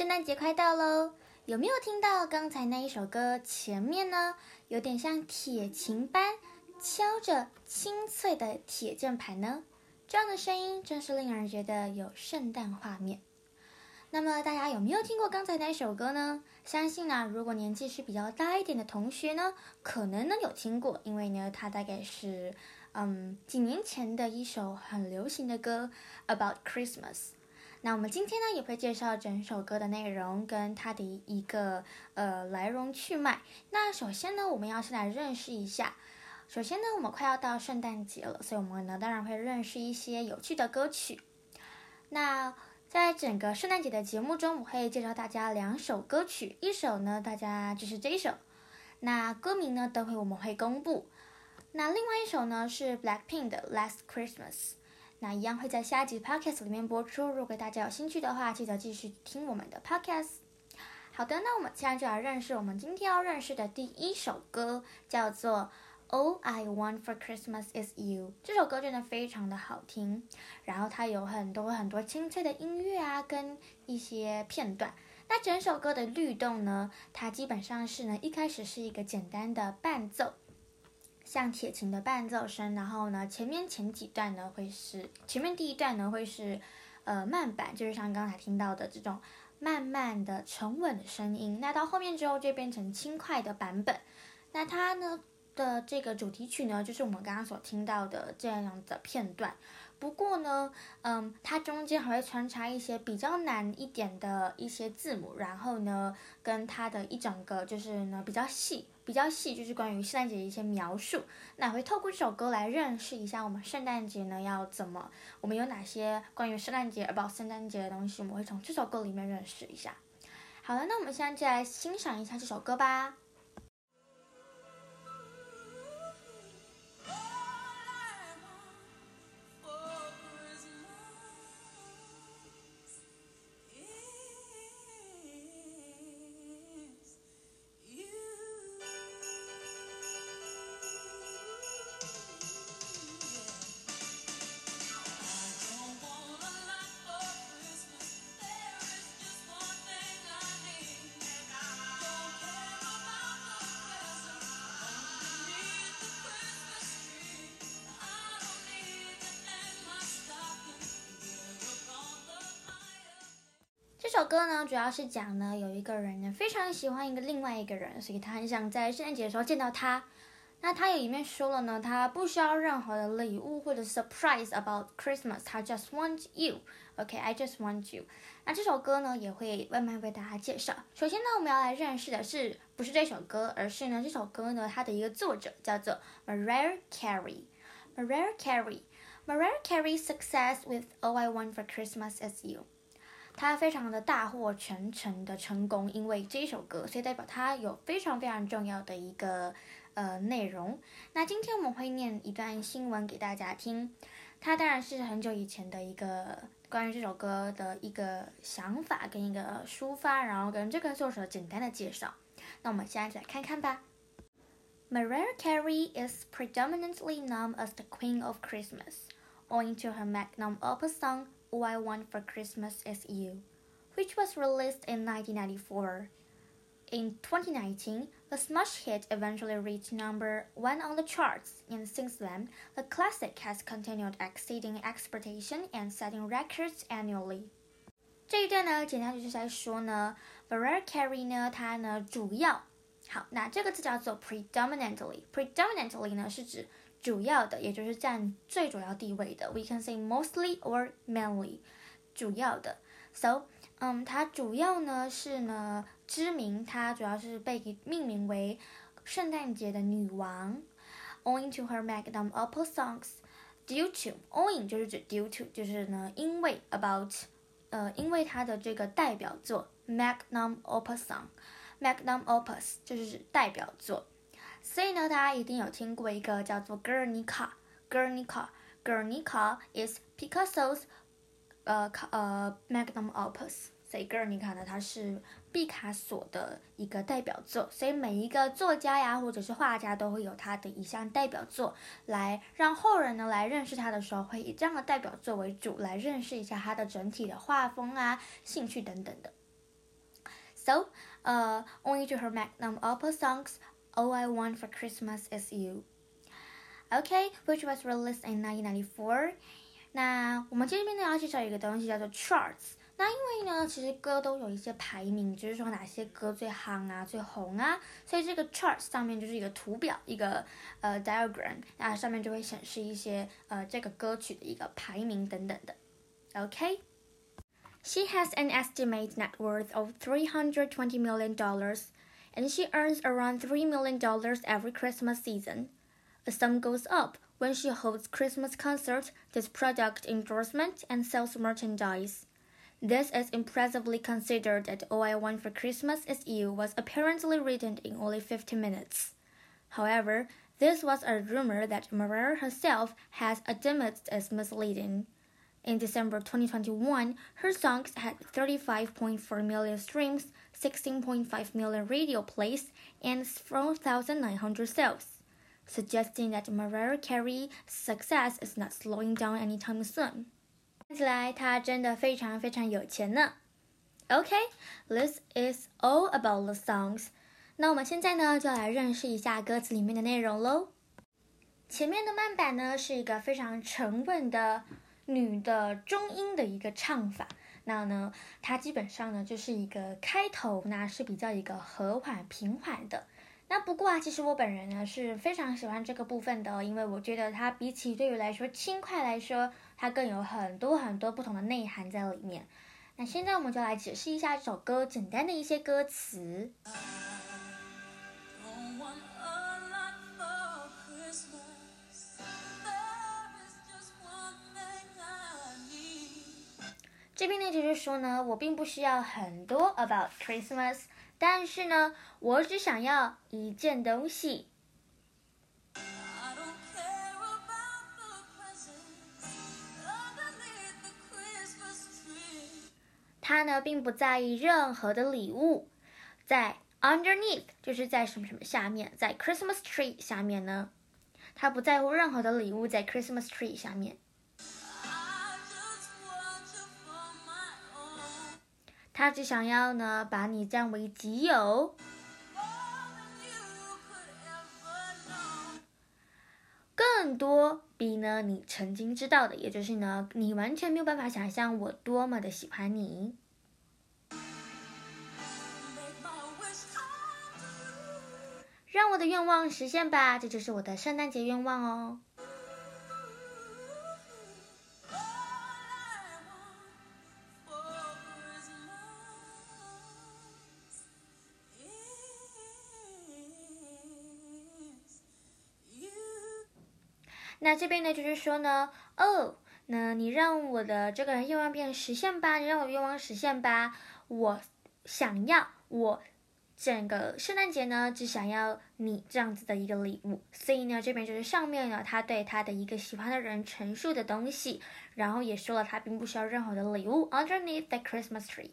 圣诞节快到喽，有没有听到刚才那一首歌前面呢？有点像铁琴般敲着清脆的铁键盘呢？这样的声音真是令人觉得有圣诞画面。那么大家有没有听过刚才那一首歌呢？相信呢，如果年纪是比较大一点的同学呢，可能呢有听过，因为呢它大概是嗯几年前的一首很流行的歌，About Christmas。那我们今天呢也会介绍整首歌的内容跟它的一个呃来龙去脉。那首先呢，我们要先来认识一下。首先呢，我们快要到圣诞节了，所以我们呢当然会认识一些有趣的歌曲。那在整个圣诞节的节目中，我会介绍大家两首歌曲，一首呢大家就是这一首，那歌名呢等会我们会公布。那另外一首呢是 Blackpink 的 Last Christmas。那一样会在下一集 podcast 里面播出。如果大家有兴趣的话，记得继续听我们的 podcast。好的，那我们现在就来认识我们今天要认识的第一首歌，叫做《All I Want for Christmas Is You》。这首歌真的非常的好听，然后它有很多很多清脆的音乐啊，跟一些片段。那整首歌的律动呢，它基本上是呢，一开始是一个简单的伴奏。像铁琴的伴奏声，然后呢，前面前几段呢会是前面第一段呢会是，呃慢板，就是像刚才听到的这种慢慢的沉稳的声音。那到后面之后就变成轻快的版本。那它呢的这个主题曲呢，就是我们刚刚所听到的这样的片段。不过呢，嗯，它中间还会穿插一些比较难一点的一些字母，然后呢，跟它的一整个就是呢比较细，比较细，就是关于圣诞节的一些描述。那会透过这首歌来认识一下我们圣诞节呢要怎么，我们有哪些关于圣诞节、about 圣诞节的东西，我们会从这首歌里面认识一下。好了，那我们现在就来欣赏一下这首歌吧。首歌呢，主要是讲呢，有一个人呢非常喜欢一个另外一个人，所以他很想在圣诞节的时候见到他。那他也里面说了呢，他不需要任何的礼物或者 surprise about Christmas，他 just want you。OK，I just want you。那这首歌呢，也会慢慢为大家介绍。首先呢，我们要来认识的是不是这首歌，而是呢这首歌呢它的一个作者叫做 Mariah Carey。Mariah Carey，Mariah Carey's success with All I Want for Christmas Is You。他非常的大获全程的成功，因为这一首歌，所以代表他有非常非常重要的一个呃内容。那今天我们会念一段新闻给大家听，它当然是很久以前的一个关于这首歌的一个想法跟一个抒发，然后跟这个作者简单的介绍。那我们现在就来看看吧。Mariah Carey is predominantly known as the Queen of Christmas, owing to her magnum opus song. All I Want for Christmas Is You, which was released in 1994. In 2019, the smash hit eventually reached number one on the charts, and since then, the classic has continued exceeding expectation and setting records annually. 这一段呢，简单就是在说呢，Mariah Carey 呢，它呢主要，好，那这个字叫做 predominantly。predominantly 呢是指 主要的，也就是占最主要地位的。We can say mostly or mainly，主要的。So，嗯，它主要呢是呢知名，它主要是被命名为圣诞节的女王。Owing to her magnum opus songs，due to，owing 就是指 due to，就是呢因为 about，呃，因为它的这个代表作 magnum opus song，magnum opus 就是指代表作。所以呢，大家一定有听过一个叫做《Guernica》，《Guernica》，《Guernica》is Picasso's 呃呃 magnum opus。所以《Guernica》呢，它是毕卡索的一个代表作。所以每一个作家呀，或者是画家，都会有他的一项代表作，来让后人呢来认识他的时候，会以这样的代表作为主，来认识一下他的整体的画风啊、兴趣等等的。So, uh, only to her magnum opus songs, All I Want for Christmas Is You. Okay, which was released in 1994. 那我们这边呢要介绍一个东西叫做 charts。那因为呢，其实歌都有一些排名，就是说哪些歌最夯啊、最红啊，所以这个 charts 上面就是一个图表，一个呃 diagram，那上面就会显示一些呃这个歌曲的一个排名等等的。OK。She has an estimated net worth of $320 million, and she earns around $3 million every Christmas season. The sum goes up when she holds Christmas concerts, does product endorsement, and sells merchandise. This is impressively considered that All I Want for Christmas Is You was apparently written in only 50 minutes. However, this was a rumor that Mariah herself has admitted is misleading. In December 2021, her songs had 35.4 million streams, 16.5 million radio plays, and 4,900 sales, suggesting that Mariah Carey's success is not slowing down anytime soon. 看起来他真的非常非常有钱呢。OK，this is all about the songs。那我们现在呢，就来认识一下歌词里面的内容喽。前面的慢板呢，是一个非常沉稳的 女的中音的一个唱法。那呢，它基本上呢，就是一个开头，那是比较一个和缓平缓的。那不过啊，其实我本人呢是非常喜欢这个部分的，因为我觉得它比起对于来说轻快来说。它更有很多很多不同的内涵在里面。那现在我们就来解释一下这首歌简单的一些歌词。这边呢就是说呢，我并不需要很多 about Christmas，但是呢，我只想要一件东西。他呢，并不在意任何的礼物，在 underneath 就是在什么什么下面，在 Christmas tree 下面呢，他不在乎任何的礼物在 Christmas tree 下面，他只想要呢，把你占为己有，更多比呢你曾经知道的，也就是呢，你完全没有办法想象我多么的喜欢你。让我的愿望实现吧，这就是我的圣诞节愿望哦。那这边呢，就是说呢，哦，那你让我的这个愿望变实现吧，你让我愿望实现吧，我想要我。整个圣诞节呢，只想要你这样子的一个礼物，所以呢，这边就是上面呢，他对他的一个喜欢的人陈述的东西，然后也说了他并不需要任何的礼物。Underneath the Christmas tree，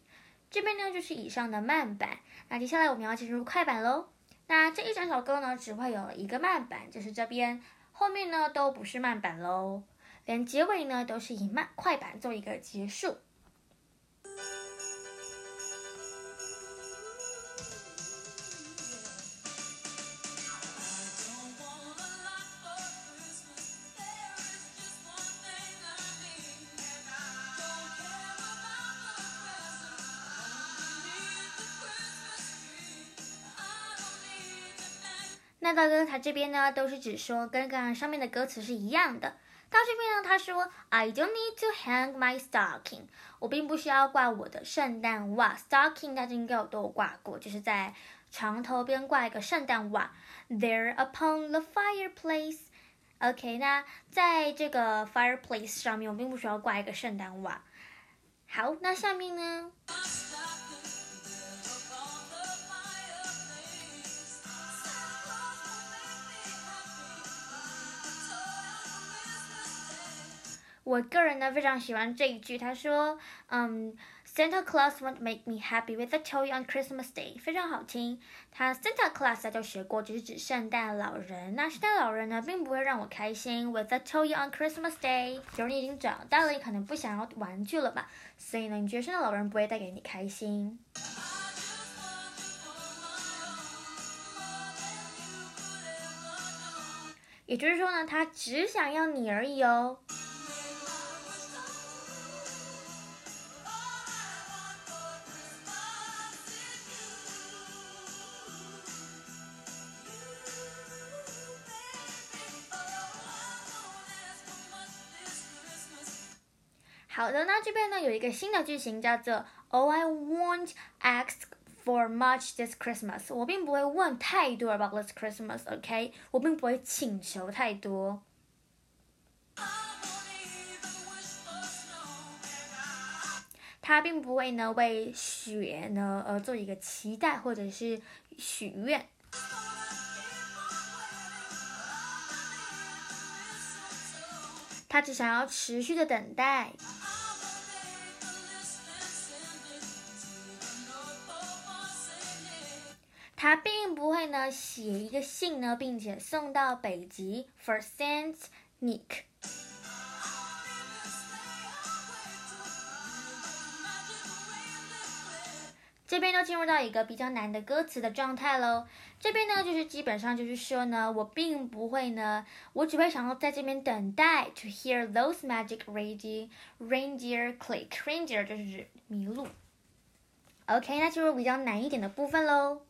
这边呢就是以上的慢板，那接下来我们要进入快板喽。那这一整首歌呢，只会有一个慢板，就是这边，后面呢都不是慢板喽，连结尾呢都是以慢快板做一个结束。那大哥他这边呢，都是指说跟刚刚上面的歌词是一样的。到这边呢，他说 I don't need to hang my stocking，我并不需要挂我的圣诞袜。Stocking 大家应该有都有挂过，就是在床头边挂一个圣诞袜。There upon the fireplace。OK，那在这个 fireplace 上面，我并不需要挂一个圣诞袜。好，那下面呢？我个人呢非常喜欢这一句，他说，嗯，Santa Claus won't make me happy with a toy on Christmas Day，非常好听。他 Santa Claus，大家学过，就是指圣诞老人。那圣诞老人呢，并不会让我开心，with a toy on Christmas Day。就是你已经长大了，你可能不想要玩具了吧？所以呢，你觉得圣诞老人不会带给你开心？也就是说呢，他只想要你而已哦。好的，那这边呢有一个新的句型叫做 Oh, I won't ask for much this Christmas。我并不会问太多 about this Christmas，OK？、我并不会请求太多。他并不会呢为雪呢而做一个期待或者是许愿。他只想要持续的等待。他并不会呢写一个信呢，并且送到北极 for Saint Nick。这边就进入到一个比较难的歌词的状态喽。这边呢，就是基本上就是说呢，我并不会呢，我只会想要在这边等待，to hear those magic reindeer reindeer click reindeer 就是指麋鹿。OK，那进入比较难一点的部分喽。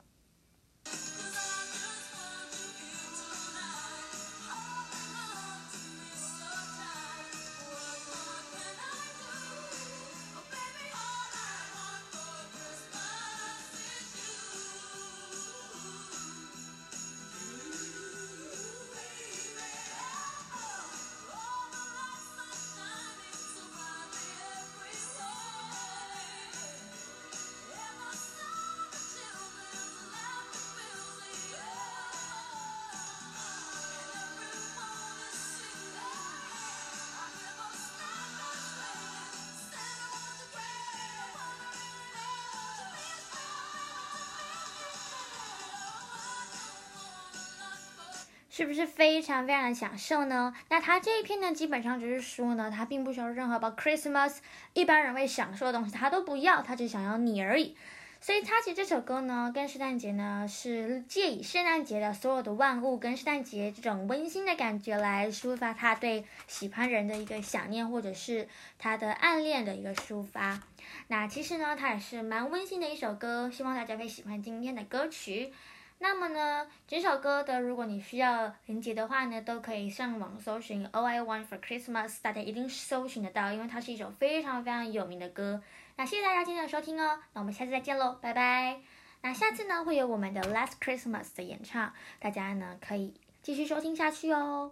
是不是非常非常的享受呢？那他这一篇呢，基本上就是说呢，他并不需要任何 about Christmas 一般人会享受的东西，他都不要，他只想要你而已。所以他其实这首歌呢，跟圣诞节呢是借以圣诞节的所有的万物跟圣诞节这种温馨的感觉来抒发他对喜欢人的一个想念，或者是他的暗恋的一个抒发。那其实呢，它也是蛮温馨的一首歌，希望大家会喜欢今天的歌曲。那么呢，整首歌的如果你需要连接的话呢，都可以上网搜寻 All I Want for Christmas，大家一定搜寻得到，因为它是一首非常非常有名的歌。那谢谢大家今天的收听哦，那我们下次再见喽，拜拜。那下次呢会有我们的 Last Christmas 的演唱，大家呢可以继续收听下去哦。